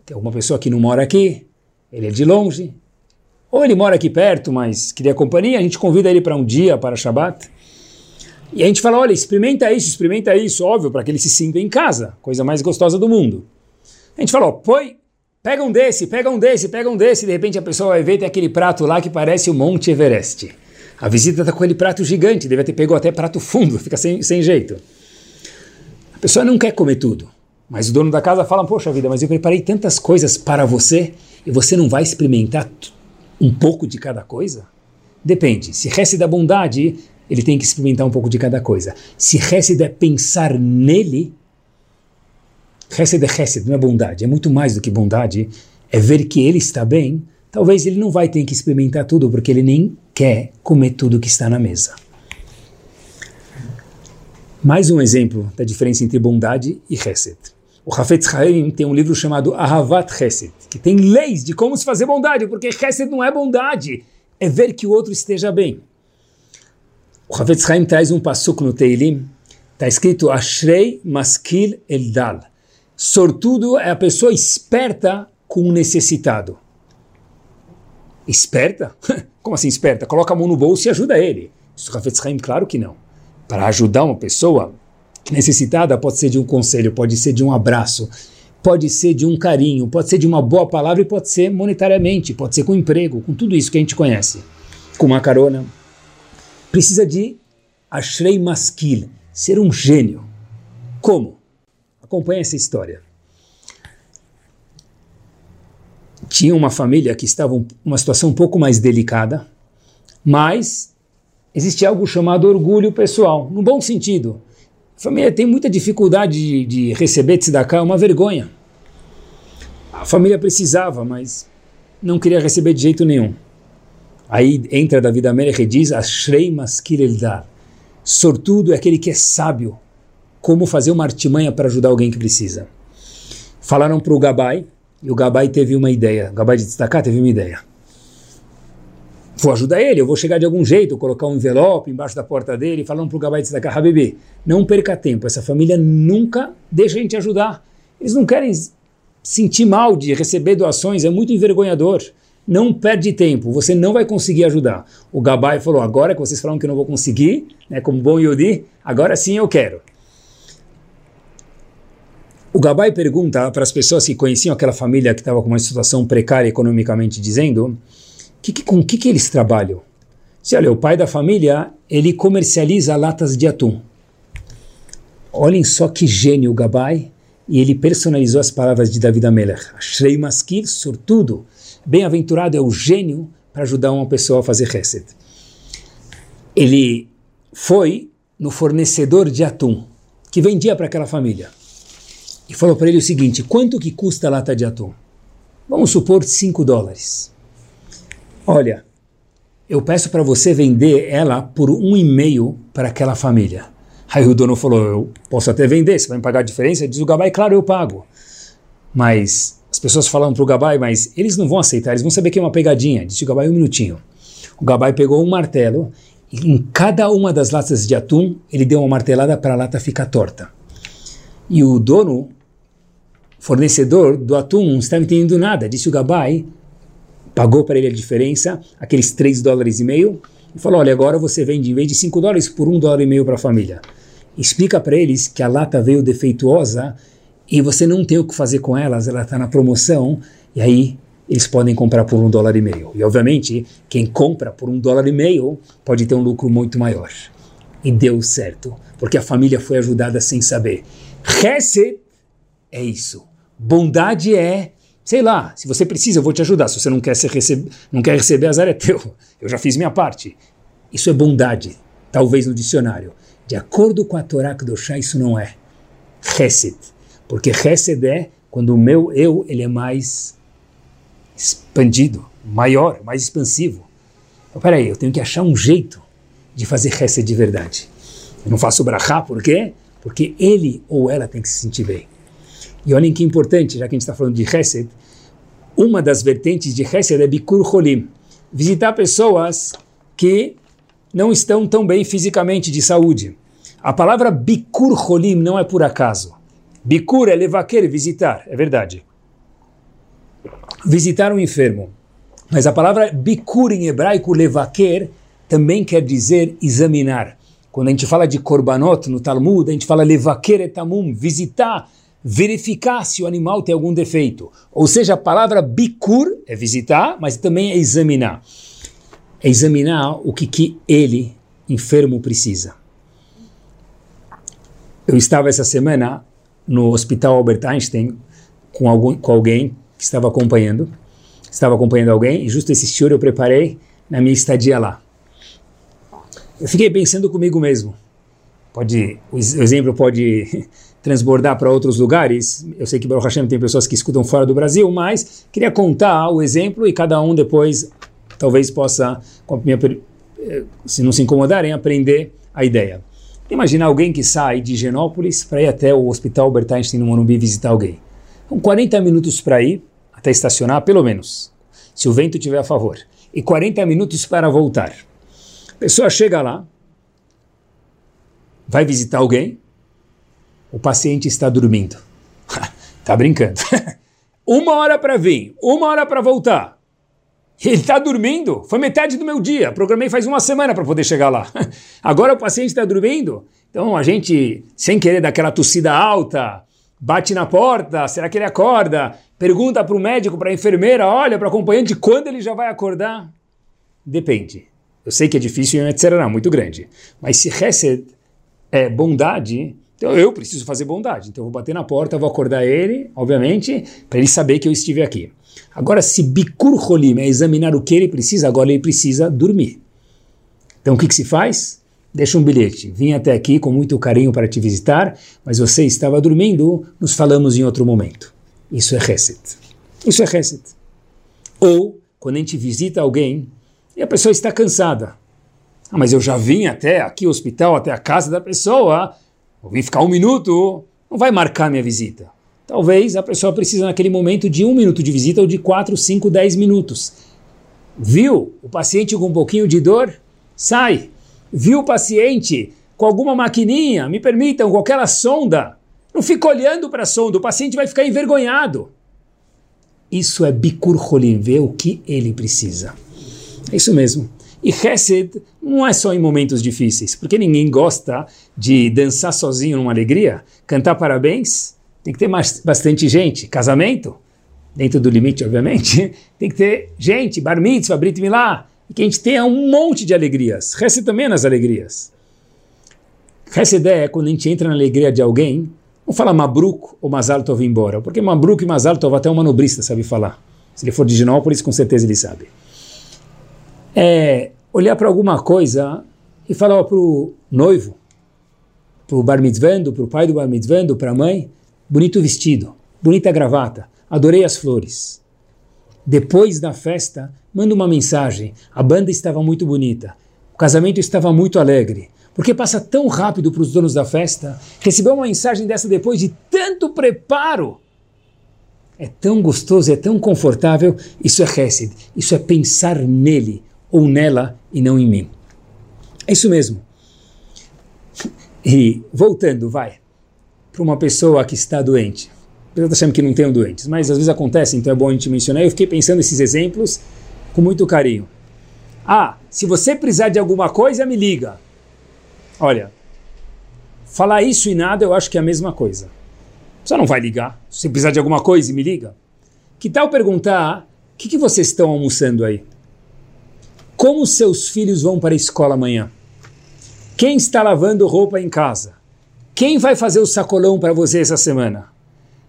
Tem alguma pessoa que não mora aqui, ele é de longe, ou ele mora aqui perto, mas queria companhia, a gente convida ele para um dia, para Shabbat. E a gente fala, olha, experimenta isso, experimenta isso, óbvio, para que ele se sinta em casa, coisa mais gostosa do mundo. A gente falou, põe, pega um desse, pega um desse, pega um desse, de repente a pessoa vai ver, tem aquele prato lá que parece o Monte Everest. A visita está com aquele prato gigante, deve ter pego até prato fundo, [laughs] fica sem, sem jeito. A pessoa não quer comer tudo, mas o dono da casa fala, poxa vida, mas eu preparei tantas coisas para você e você não vai experimentar um pouco de cada coisa? Depende, se resta da bondade, ele tem que experimentar um pouco de cada coisa. Se Hesed é pensar nele, Hesed é Hesed, não é bondade, é muito mais do que bondade, é ver que ele está bem, talvez ele não vai ter que experimentar tudo, porque ele nem quer comer tudo que está na mesa. Mais um exemplo da diferença entre bondade e Hesed. O Hafetz Haim tem um livro chamado Ahavat Hesed, que tem leis de como se fazer bondade, porque Hesed não é bondade, é ver que o outro esteja bem. O Havetz Haim traz um passuco no Teilim, está escrito Ashrei Maskil Eldal. Sortudo é a pessoa esperta com o necessitado. Esperta? [laughs] Como assim esperta? Coloca a mão no bolso e ajuda ele. Isso Havetz Haim, claro que não. Para ajudar uma pessoa necessitada pode ser de um conselho, pode ser de um abraço, pode ser de um carinho, pode ser de uma boa palavra e pode ser monetariamente, pode ser com emprego, com tudo isso que a gente conhece. Com uma carona, precisa de Ashrei Maskil, ser um gênio. Como? Acompanhe essa história. Tinha uma família que estava em uma situação um pouco mais delicada, mas existe algo chamado orgulho pessoal, no bom sentido. A família tem muita dificuldade de, de receber tzedakah, é uma vergonha. A família precisava, mas não queria receber de jeito nenhum. Aí entra David Amelech e diz, Ashrei maskir eldar. Sortudo é aquele que é sábio. Como fazer uma artimanha para ajudar alguém que precisa. Falaram para o Gabai, e o Gabai teve uma ideia. O Gabai de destacar teve uma ideia. Vou ajudar ele, eu vou chegar de algum jeito, colocar um envelope embaixo da porta dele, falando para o Gabai de destacar, Habibi, não perca tempo, essa família nunca deixa a gente ajudar. Eles não querem sentir mal de receber doações, é muito envergonhador não perde tempo, você não vai conseguir ajudar. O Gabai falou, agora que vocês falaram que eu não vou conseguir, né, como bom Yodi, agora sim eu quero. O Gabai pergunta para as pessoas que conheciam aquela família que estava com uma situação precária economicamente, dizendo, que, que, com o que, que eles trabalham? Se olha, o pai da família, ele comercializa latas de atum. Olhem só que gênio o Gabai, e ele personalizou as palavras de David Amelech. Shrei Maskir, sortudo, Bem-aventurado é o gênio para ajudar uma pessoa a fazer reset. ele foi no fornecedor de atum, que vendia para aquela família, e falou para ele o seguinte, quanto que custa a lata de atum? Vamos supor 5 dólares. Olha, eu peço para você vender ela por um e meio para aquela família. Aí o dono falou, eu posso até vender, você vai me pagar a diferença? Diz o Gabai, claro, eu pago. Mas as pessoas falam para o Gabai, mas eles não vão aceitar, eles vão saber que é uma pegadinha. Disse o Gabai, um minutinho. O Gabai pegou um martelo e em cada uma das latas de atum, ele deu uma martelada para a lata ficar torta. E o dono, fornecedor do atum, não estava entendendo nada. Disse o Gabai, pagou para ele a diferença, aqueles 3 dólares e meio, e falou, olha, agora você vende, em vez de 5 dólares, por 1 dólar e meio para a família. Explica para eles que a lata veio defeituosa e você não tem o que fazer com elas, ela está na promoção, e aí eles podem comprar por um dólar e meio. E obviamente, quem compra por um dólar e meio pode ter um lucro muito maior. E deu certo, porque a família foi ajudada sem saber. Hesed é isso. Bondade é, sei lá, se você precisa, eu vou te ajudar. Se você não quer, recebe, não quer receber, azar é teu. [laughs] Eu já fiz minha parte. Isso é bondade, talvez no dicionário. De acordo com a Torá Kedoshá, isso não é. Hesed. Porque Hesed é quando o meu eu ele é mais expandido, maior, mais expansivo. Então, peraí, eu tenho que achar um jeito de fazer Hesed de verdade. Eu não faço brachá, por quê? Porque ele ou ela tem que se sentir bem. E olhem que importante, já que a gente está falando de Hesed, uma das vertentes de Hesed é Bikur Holim, visitar pessoas que não estão tão bem fisicamente de saúde. A palavra Bikur Holim não é por acaso. Bikur é levaquer, visitar, é verdade. Visitar um enfermo. Mas a palavra bikur em hebraico, levaquer, também quer dizer examinar. Quando a gente fala de korbanot no Talmud, a gente fala levaquer etamum, visitar, verificar se o animal tem algum defeito. Ou seja, a palavra bikur é visitar, mas também é examinar. É examinar o que, que ele, enfermo, precisa. Eu estava essa semana no Hospital Albert Einstein com, algum, com alguém que estava acompanhando. Estava acompanhando alguém e justo esse shiur eu preparei na minha estadia lá. Eu fiquei pensando comigo mesmo. Pode, o exemplo pode transbordar para outros lugares. Eu sei que Baruch Hashem tem pessoas que escutam fora do Brasil, mas queria contar o exemplo e cada um depois talvez possa, eh, se não se incomodarem, aprender a ideia. Imagina alguém que sai de Genópolis para ir até o Hospital Albert Einstein no Morumbi visitar alguém. São 40 minutos para ir, até estacionar, pelo menos, se o vento estiver a favor. E 40 minutos para voltar. A pessoa chega lá, vai visitar alguém, o paciente está dormindo. [laughs] tá brincando. [laughs] uma hora para vir, uma hora para voltar. Ele está dormindo. Foi metade do meu dia. Programei faz uma semana para poder chegar lá. [laughs] Agora o paciente está dormindo. Então a gente, sem querer dar aquela tossida alta, bate na porta. Será que ele acorda? Pergunta para o médico, para a enfermeira, olha, para o acompanhante, quando ele já vai acordar? Depende. Eu sei que é difícil e um etc. muito grande. Mas se Hesed é bondade, então eu preciso fazer bondade. Então eu vou bater na porta, vou acordar ele, obviamente, para ele saber que eu estive aqui. Agora, se Bikur Holim é examinar o que ele precisa, agora ele precisa dormir. Então o que, que se faz? Deixa um bilhete. Vim até aqui com muito carinho para te visitar, mas você estava dormindo, nos falamos em outro momento. Isso é Reset. Isso é Reset. Ou, quando a gente visita alguém e a pessoa está cansada. Ah, mas eu já vim até aqui, o hospital, até a casa da pessoa, vou vir ficar um minuto, não vai marcar minha visita. Talvez a pessoa precise naquele momento de um minuto de visita ou de quatro, cinco, dez minutos. Viu o paciente com um pouquinho de dor? Sai. Viu o paciente com alguma maquininha? Me permitam, com aquela sonda? Não fica olhando para a sonda, o paciente vai ficar envergonhado. Isso é Bikur Holim, ver o que ele precisa. É isso mesmo. E Hesed não é só em momentos difíceis, porque ninguém gosta de dançar sozinho numa alegria, cantar parabéns tem que ter mais, bastante gente. Casamento, dentro do limite, obviamente, [laughs] tem que ter gente, bar mitzvah, brit milá, e que a gente tenha um monte de alegrias. Rece também nas alegrias. Ideia é quando a gente entra na alegria de alguém, não fala Mabruk ou Mazal Tov embora, porque Mabruk e Mazal Tov até um manobrista sabe falar. Se ele for de Ginópolis, com certeza ele sabe. É olhar para alguma coisa e fala para o noivo, para o bar mitzvando, para o pai do bar mitzvando, para a mãe, bonito vestido, bonita gravata, adorei as flores. Depois da festa, manda uma mensagem, a banda estava muito bonita, o casamento estava muito alegre, porque passa tão rápido para os donos da festa, receber uma mensagem dessa depois de tanto preparo, é tão gostoso, é tão confortável, isso é Hesed, isso é pensar nele ou nela e não em mim. É isso mesmo. E voltando, vai, para uma pessoa que está doente. Eu estou que não tenham doentes, mas às vezes acontece, então é bom a gente mencionar. Eu fiquei pensando esses exemplos com muito carinho. Ah, se você precisar de alguma coisa, me liga. Olha, falar isso e nada eu acho que é a mesma coisa. Você não vai ligar. Se precisar de alguma coisa, me liga. Que tal perguntar o que, que vocês estão almoçando aí? Como seus filhos vão para a escola amanhã? Quem está lavando roupa em casa? Quem vai fazer o sacolão para você essa semana?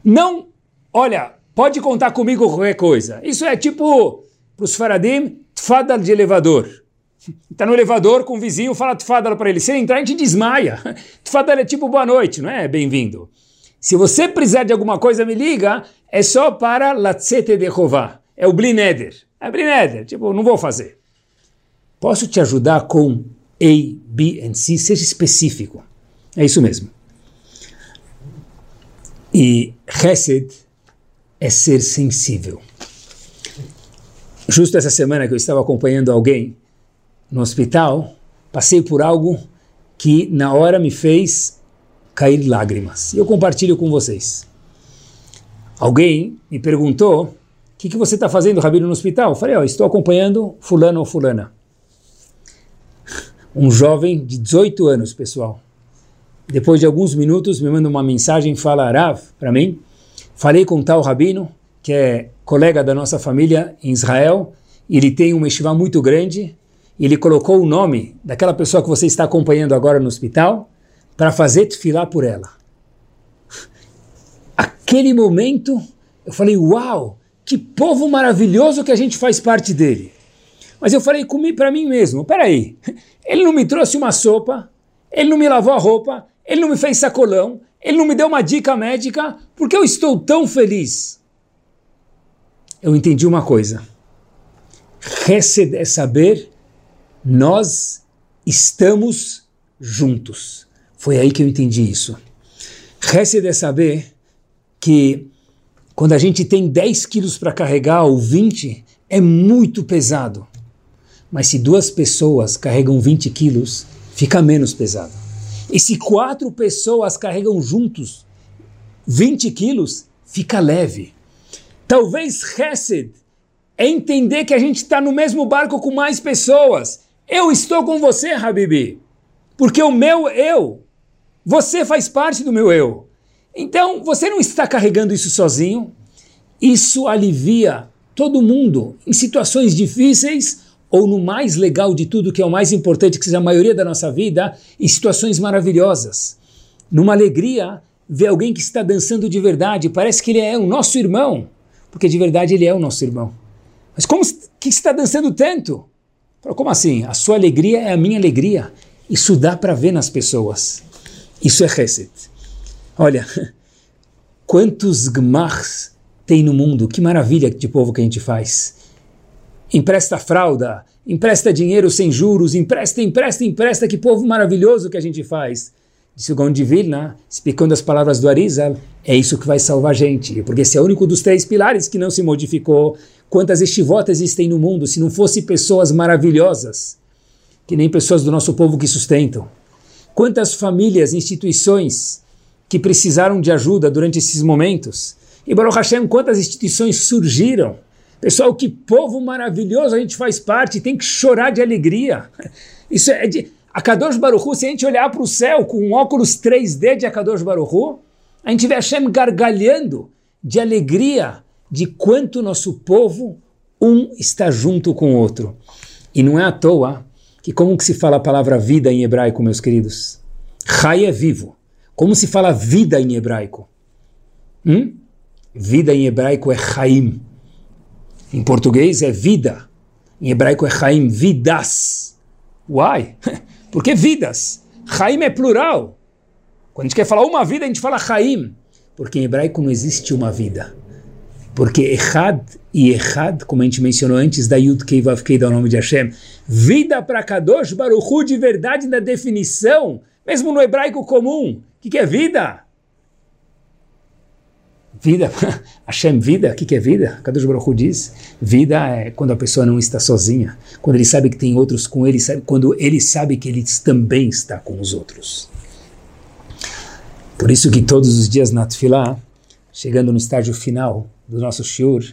Não, olha, pode contar comigo qualquer coisa. Isso é tipo, para os faradim, tfadal de elevador. Está [laughs] no elevador com o vizinho, fala tfadal para ele. Se ele entrar, a gente desmaia. [laughs] Tfadal é tipo boa noite, não é? Bem-vindo. Se você precisar de alguma coisa, me liga. É só para latzete de Jehová. É o blineder. É blineder. Tipo, não vou fazer. Posso te ajudar com a, B and C, seja específico. É isso mesmo. E Hesed é ser sensível. Justo essa semana que eu estava acompanhando alguém no hospital, passei por algo que na hora me fez cair lágrimas. E eu compartilho com vocês. Alguém me perguntou: o que, que você está fazendo, Rabino, no hospital? Eu falei: oh, estou acompanhando Fulano ou Fulana um jovem de 18 anos, pessoal. Depois de alguns minutos, me manda uma mensagem, fala Rav para mim. Falei com tal rabino, que é colega da nossa família em Israel, ele tem uma yeshiva muito grande, ele colocou o nome daquela pessoa que você está acompanhando agora no hospital para fazer tefilá por ela. [laughs] Aquele momento, eu falei, uau, que povo maravilhoso que a gente faz parte dele. Mas eu falei para mim mesmo, peraí, ele não me trouxe uma sopa, ele não me lavou a roupa, ele não me fez sacolão, ele não me deu uma dica médica, porque eu estou tão feliz. Eu entendi uma coisa. Hesed é saber, nós estamos juntos. Foi aí que eu entendi isso. Hesed é saber que quando a gente tem 10 quilos para carregar ou 20, é muito pesado. Mas se duas pessoas carregam 20 quilos, fica menos pesado. E se quatro pessoas carregam juntos 20 quilos, fica leve. Talvez Hesed é entender que a gente está no mesmo barco com mais pessoas. Eu estou com você, Habibi, porque o meu eu, você faz parte do meu eu. Então, você não está carregando isso sozinho. Isso alivia todo mundo em situações difíceis ou no mais legal de tudo, que é o mais importante, que seja a maioria da nossa vida, em situações maravilhosas. Numa alegria, ver alguém que está dançando de verdade, parece que ele é o nosso irmão, porque de verdade ele é o nosso irmão. Mas como que está dançando tanto? Como assim? A sua alegria é a minha alegria. Isso dá para ver nas pessoas. Isso é Hesed. Olha, [laughs] quantos gmachs tem no mundo, que maravilha de povo que a gente faz empresta fralda, empresta dinheiro sem juros, empresta, empresta, empresta, que povo maravilhoso que a gente faz. Disse o Gaon Vilna, explicando as palavras do Arizal, é isso que vai salvar a gente, porque esse é o único dos três pilares que não se modificou. Quantas estivotas existem no mundo se não fosse pessoas maravilhosas, que nem pessoas do nosso povo que sustentam? Quantas famílias, instituições que precisaram de ajuda durante esses momentos? E Baruch Hashem, quantas instituições surgiram Pessoal, que povo maravilhoso a gente faz parte, tem que chorar de alegria. Isso é de. A Kadosh Baruchu, se a gente olhar para o céu com um óculos 3D de Akadosh Baruchu, a gente vê Hashem gargalhando de alegria de quanto nosso povo um está junto com o outro. E não é à toa que como que se fala a palavra vida em hebraico, meus queridos? Chai é vivo. Como se fala vida em hebraico? Hum? Vida em hebraico é Chaim. Em português é vida. Em hebraico é Chaim, vidas. Uai! [laughs] Porque vidas. Haim é plural. Quando a gente quer falar uma vida, a gente fala Haim. Porque em hebraico não existe uma vida. Porque Echad e Echad, como a gente mencionou antes, da Yud Kei Vav Kei, do nome de Hashem, vida para Kadosh Baruchu de verdade na definição, mesmo no hebraico comum. O que, que é vida? Vida, [laughs] Hashem, vida, o que, que é vida? Kadosh Baruch Hu diz, vida é quando a pessoa não está sozinha, quando ele sabe que tem outros com ele, quando ele sabe que ele também está com os outros. Por isso que todos os dias na Tfilah, chegando no estágio final do nosso shiur,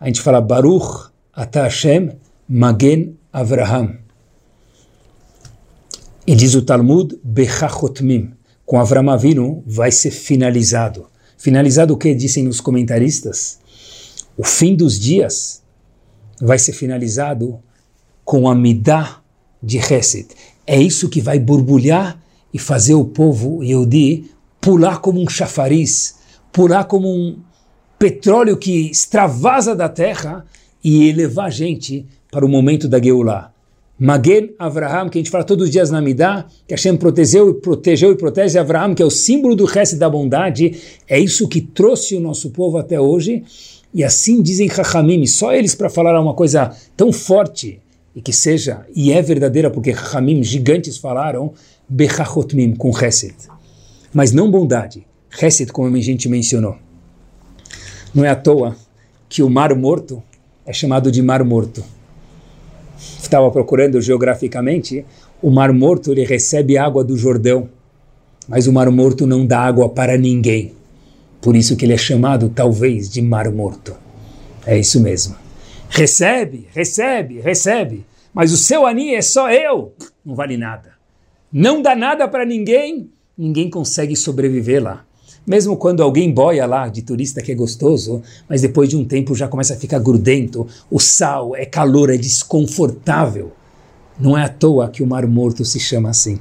a gente fala Baruch Ata Hashem Magen Avraham. E diz o Talmud, Bechachotmim, com Avram Avinu vai ser finalizado. Finalizado o que dizem os comentaristas? O fim dos dias vai ser finalizado com a Midah de Hesed. É isso que vai borbulhar e fazer o povo Yehudi pular como um chafariz, pular como um petróleo que extravasa da terra e elevar a gente para o momento da Geulah. Magen Avraham, que a gente fala todos os dias na Midah, que Hashem protegeu protegeu e protege Avraham, que é o símbolo do resto da bondade, é isso que trouxe o nosso povo até hoje. E assim dizem Chachamim, só eles para falar uma coisa tão forte e que seja, e é verdadeira, porque Chachamim gigantes falaram, Bechachotmim, com Chesed. Mas não bondade, Chesed, como a gente mencionou. Não é à toa que o Mar Morto é chamado de Mar Morto estava procurando geograficamente, o Mar Morto ele recebe água do Jordão, mas o Mar Morto não dá água para ninguém. Por isso que ele é chamado talvez de Mar Morto. É isso mesmo. Recebe, recebe, recebe, mas o seu ani é só eu. Não vale nada. Não dá nada para ninguém, ninguém consegue sobreviver lá. Mesmo quando alguém boia lá de turista que é gostoso, mas depois de um tempo já começa a ficar grudento, o sal é calor, é desconfortável. Não é à toa que o Mar Morto se chama assim.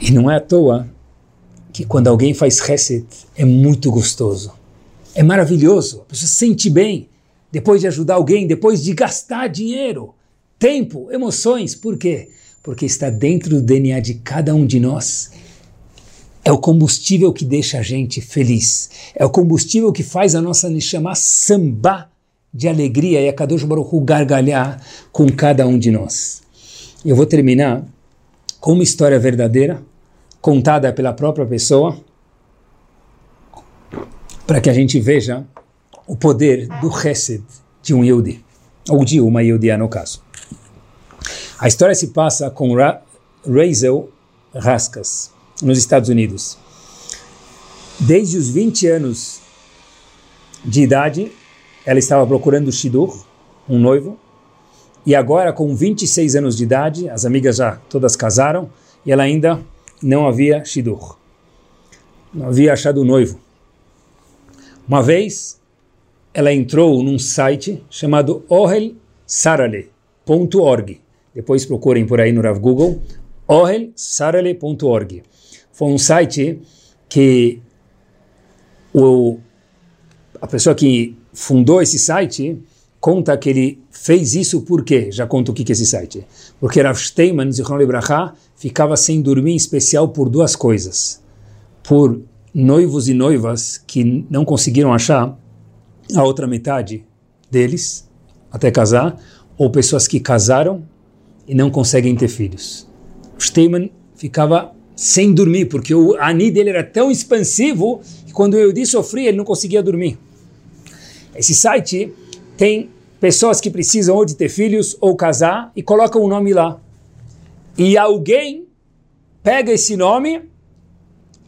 E não é à toa que quando alguém faz reset é muito gostoso. É maravilhoso, a pessoa se sente bem depois de ajudar alguém, depois de gastar dinheiro, tempo, emoções. Por quê? Porque está dentro do DNA de cada um de nós é o combustível que deixa a gente feliz. É o combustível que faz a nossa chamar samba de alegria e a Kadosh Baruch Hu gargalhar com cada um de nós. Eu vou terminar com uma história verdadeira, contada pela própria pessoa, para que a gente veja o poder do Chesed de um Yehudi, ou de uma Yehudiá no caso. A história se passa com Ra Razel Raskas nos Estados Unidos. Desde os 20 anos de idade, ela estava procurando Shidur, um noivo, e agora, com 26 anos de idade, as amigas já todas casaram, e ela ainda não havia Shidur. Não havia achado o noivo. Uma vez, ela entrou num site chamado ohelsarale.org. Depois procurem por aí no Rav Google, ohelsarale.org foi um site que o, a pessoa que fundou esse site conta que ele fez isso porque, já conta o que, que é esse site, porque Rav Steinman, Zichron Libraha, ficava sem dormir em especial por duas coisas, por noivos e noivas que não conseguiram achar a outra metade deles até casar, ou pessoas que casaram e não conseguem ter filhos. Steinman ficava sem dormir, porque o ani dele era tão expansivo que quando o Yehudi sofria, ele não conseguia dormir. Esse site tem pessoas que precisam ou de ter filhos ou casar e colocam o um nome lá. E alguém pega esse nome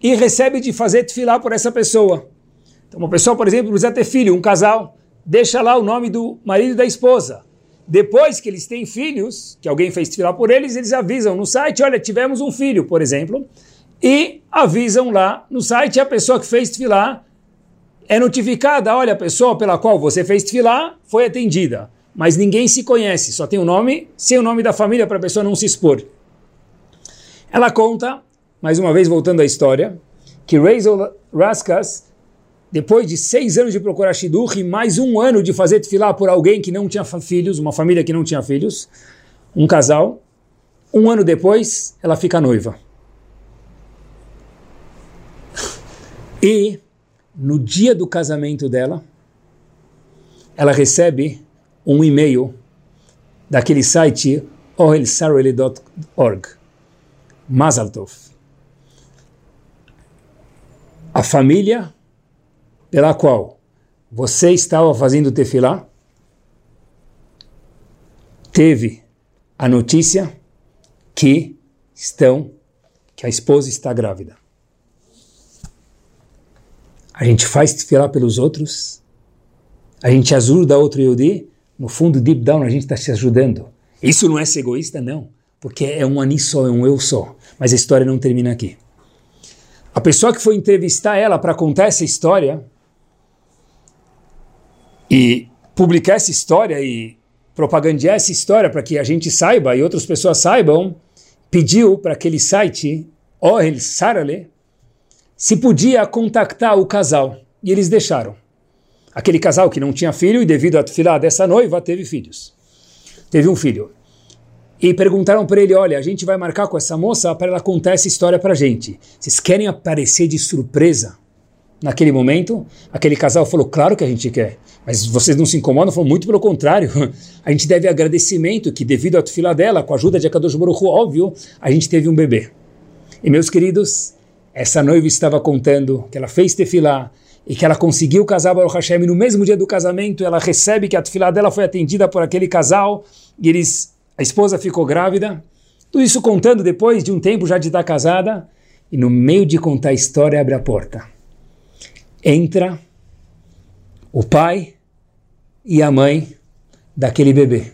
e recebe de fazer tefilá por essa pessoa. Então, uma pessoa, por exemplo, precisa ter filho, um casal, deixa lá o nome do marido e da esposa. Depois que eles têm filhos, que alguém fez tefilá por eles, eles avisam no site, olha, tivemos um filho, por exemplo, e avisam lá no site a pessoa que fez tefilá é notificada, olha, a pessoa pela qual você fez tefilá foi atendida, mas ninguém se conhece, só tem o nome, sem o nome da família para a pessoa não se expor. Ela conta, mais uma vez voltando à história, que Razel Raskas depois de seis anos de procurar Shidduch e mais um ano de fazer tefilá por alguém que não tinha filhos, uma família que não tinha filhos, um casal, Um ano depois, ela fica noiva. E no dia do casamento dela, ela recebe um e-mail daquele site oelsareli.org. Mazaltov. A família pela qual você estava fazendo tefilá teve a notícia que estão que a esposa está grávida. A gente faz tefilá pelos outros, a gente ajuda outro Yodi, no fundo, deep down, a gente está se ajudando. Isso não é ser egoísta, não, porque é um ani só, é um eu só. Mas a história não termina aqui. A pessoa que foi entrevistar ela para contar essa história e publicar essa história e propagandear essa história para que a gente saiba e outras pessoas saibam, pediu para aquele site, Ohel Sarale, se podia contactar o casal. E eles deixaram. Aquele casal que não tinha filho e devido à filha dessa noiva teve filhos. Teve um filho. E perguntaram para ele, olha, a gente vai marcar com essa moça para ela contar essa história para a gente. Vocês querem aparecer de surpresa naquele momento? Aquele casal falou, claro que a gente quer. Mas vocês não se incomodam? Falou, muito pelo contrário. [laughs] A gente deve agradecimento que devido à fila dela, com a ajuda de Akadosh Baruch óbvio, a gente teve um bebê. E meus queridos, essa noiva estava contando que ela fez tefilá e que ela conseguiu casar Baruch Hashem e no mesmo dia do casamento ela recebe que a tefilá dela foi atendida por aquele casal e eles, a esposa ficou grávida. Tudo isso contando depois de um tempo já de estar casada e no meio de contar a história abre a porta. Entra o pai e a mãe daquele bebê.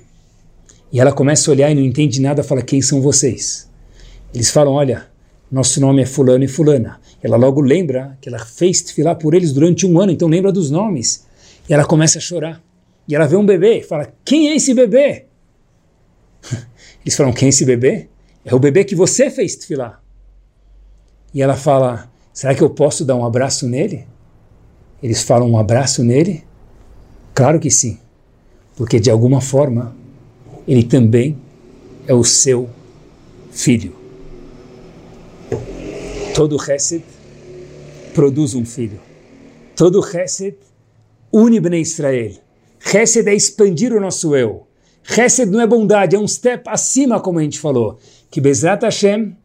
E ela começa a olhar e não entende nada, fala: Quem são vocês? Eles falam: Olha, nosso nome é Fulano e Fulana. Ela logo lembra que ela fez filar por eles durante um ano, então lembra dos nomes. E ela começa a chorar. E ela vê um bebê e fala: Quem é esse bebê? [laughs] Eles falam: Quem é esse bebê? É o bebê que você fez filar. E ela fala: Será que eu posso dar um abraço nele? Eles falam um abraço nele? Claro que sim, porque de alguma forma ele também é o seu filho. Todo Hesed produz um filho. Todo Hesed une Bnei Israel. Hesed é expandir o nosso eu. Hesed não é bondade, é um step acima, como a gente falou. Que Bezrat Hashem,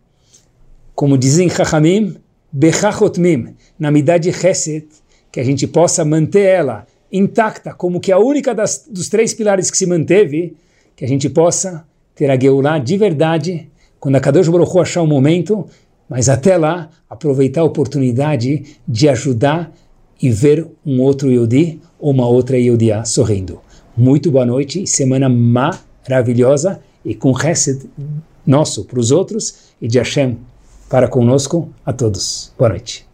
como dizem Chachamim, Bechachotmim, na midade Hesed, que a gente possa manter ela intacta, como que a única das, dos três pilares que se manteve, que a gente possa ter a Geulah de verdade, quando a Kadosh Baruch Hu achar o momento, mas até lá aproveitar a oportunidade de ajudar e ver um outro Yodi ou uma outra Yodia sorrindo. Muito boa noite, semana maravilhosa e com Hesed nosso para os outros e de Hashem para conosco a todos. Boa noite.